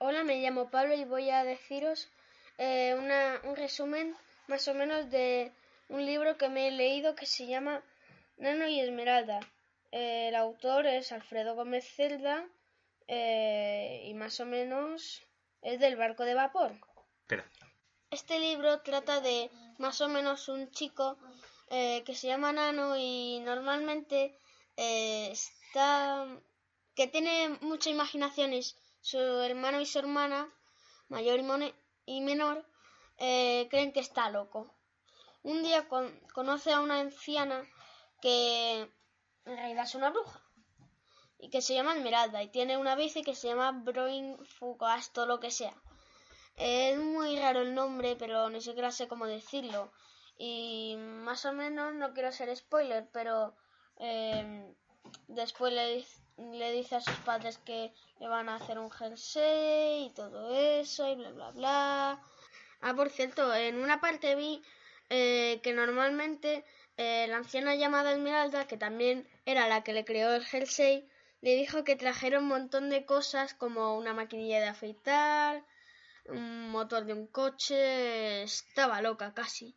Hola, me llamo Pablo y voy a deciros eh, una, un resumen más o menos de un libro que me he leído que se llama Nano y Esmeralda. Eh, el autor es Alfredo Gómez Celda eh, y más o menos es del barco de vapor. Espera. Este libro trata de más o menos un chico eh, que se llama Nano y normalmente eh, está que tiene mucha imaginación y su hermano y su hermana mayor y, menor eh, creen que está loco. Un día con- conoce a una anciana que en realidad es una bruja y que se llama Esmeralda y tiene una bici que se llama Broin Fugasto lo que sea. Es muy raro el nombre, pero ni siquiera sé cómo decirlo. Y más o menos, no quiero ser spoiler, pero eh, después le, diz- le dice a sus padres que le van a hacer un jersey y todo eso y bla bla bla. Ah, por cierto, en una parte vi eh, que normalmente eh, la anciana llamada Esmeralda, que también era la que le creó el jersey, le dijo que trajera un montón de cosas como una maquinilla de afeitar, un motor de un coche, estaba loca casi.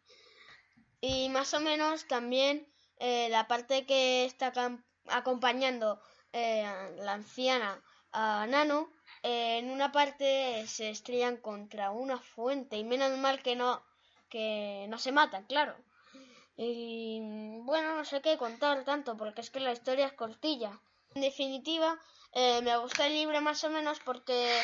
Y más o menos también eh, la parte que está acompañando eh, la anciana a Nano, en una parte se estrellan contra una fuente y menos mal que no que no se matan, claro. Y bueno, no sé qué contar tanto porque es que la historia es cortilla. En definitiva, eh, me gusta el libro más o menos porque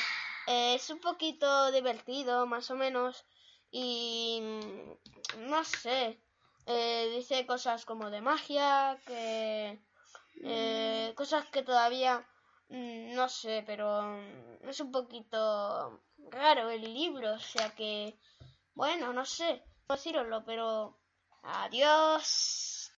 eh, es un poquito divertido, más o menos. Y mm, no sé, eh, dice cosas como de magia, que eh, cosas que todavía mm, no sé, pero mm, es un poquito raro el libro, o sea que, bueno, no sé, no pero adiós.